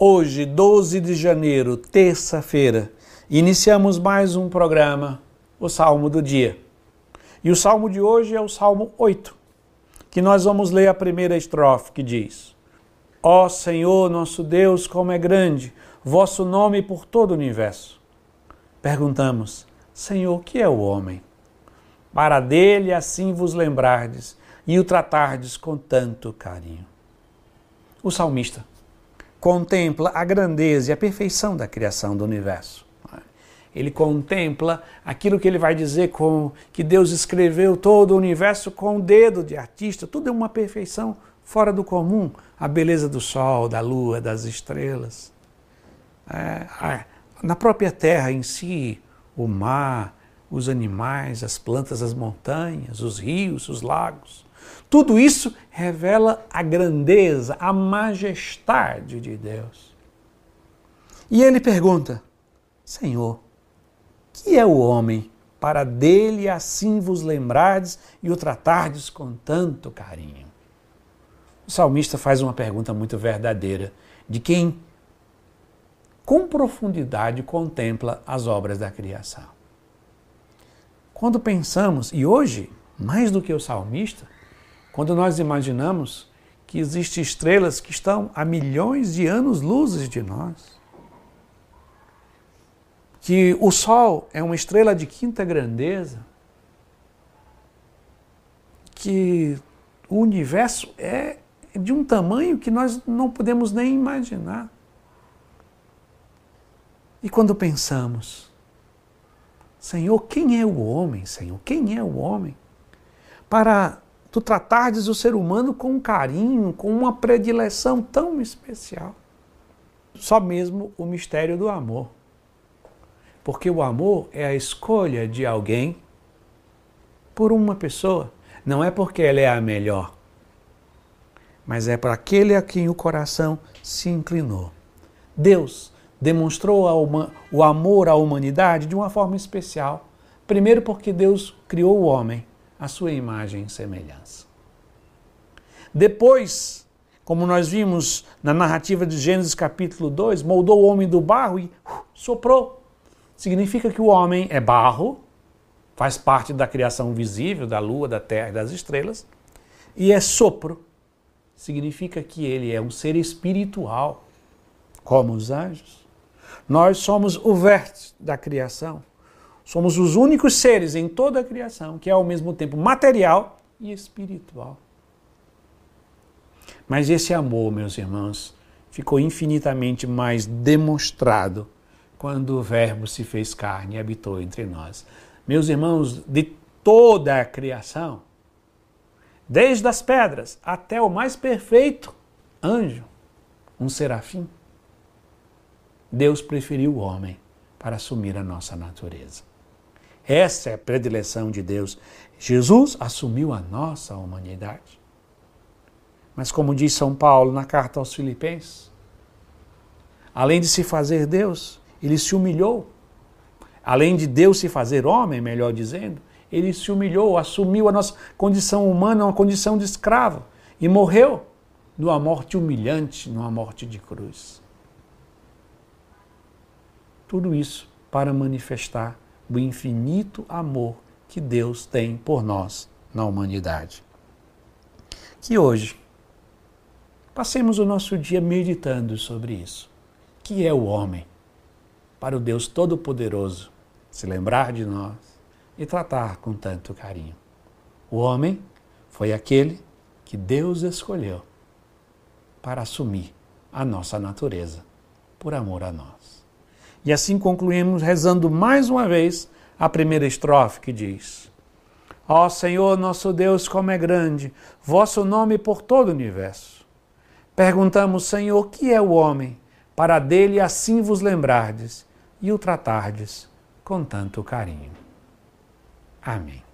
Hoje, 12 de janeiro, terça-feira, iniciamos mais um programa, o Salmo do Dia. E o salmo de hoje é o Salmo 8, que nós vamos ler a primeira estrofe que diz: Ó oh Senhor, nosso Deus, como é grande, vosso nome por todo o universo. Perguntamos: Senhor, que é o homem? Para dele assim vos lembrardes e o tratardes com tanto carinho. O salmista contempla a grandeza e a perfeição da criação do universo. Ele contempla aquilo que ele vai dizer com que Deus escreveu todo o universo com o dedo de artista, tudo é uma perfeição fora do comum, a beleza do sol, da lua, das estrelas. É, na própria terra em si, o mar, os animais, as plantas, as montanhas, os rios, os lagos. Tudo isso revela a grandeza, a majestade de Deus. E ele pergunta: Senhor, que é o homem para dele assim vos lembrardes e o tratardes com tanto carinho? O salmista faz uma pergunta muito verdadeira de quem com profundidade contempla as obras da criação. Quando pensamos, e hoje, mais do que o salmista, quando nós imaginamos que existem estrelas que estão a milhões de anos-luzes de nós, que o Sol é uma estrela de quinta grandeza, que o universo é de um tamanho que nós não podemos nem imaginar. E quando pensamos, Senhor, quem é o homem, Senhor? Quem é o homem? Para tu tratardes o ser humano com carinho, com uma predileção tão especial. Só mesmo o mistério do amor. Porque o amor é a escolha de alguém por uma pessoa. Não é porque ela é a melhor, mas é para aquele a quem o coração se inclinou. Deus demonstrou o amor à humanidade de uma forma especial. Primeiro, porque Deus criou o homem à sua imagem e semelhança. Depois, como nós vimos na narrativa de Gênesis capítulo 2, moldou o homem do barro e uh, soprou. Significa que o homem é barro, faz parte da criação visível da lua, da terra e das estrelas, e é sopro. Significa que ele é um ser espiritual, como os anjos. Nós somos o vértice da criação. Somos os únicos seres em toda a criação que é ao mesmo tempo material e espiritual. Mas esse amor, meus irmãos, ficou infinitamente mais demonstrado quando o Verbo se fez carne e habitou entre nós. Meus irmãos, de toda a criação, desde as pedras até o mais perfeito anjo, um serafim, Deus preferiu o homem para assumir a nossa natureza. Essa é a predileção de Deus. Jesus assumiu a nossa humanidade. Mas, como diz São Paulo na carta aos Filipenses, além de se fazer Deus, ele se humilhou. Além de Deus se fazer homem, melhor dizendo, ele se humilhou, assumiu a nossa condição humana, uma condição de escravo, e morreu numa morte humilhante, numa morte de cruz. Tudo isso para manifestar do infinito amor que Deus tem por nós na humanidade. Que hoje passemos o nosso dia meditando sobre isso. Que é o homem? Para o Deus Todo-Poderoso se lembrar de nós e tratar com tanto carinho. O homem foi aquele que Deus escolheu para assumir a nossa natureza por amor a nós. E assim concluímos rezando mais uma vez a primeira estrofe que diz: Ó Senhor nosso Deus, como é grande, vosso nome por todo o universo. Perguntamos, Senhor, que é o homem, para dele assim vos lembrardes e o tratardes com tanto carinho. Amém.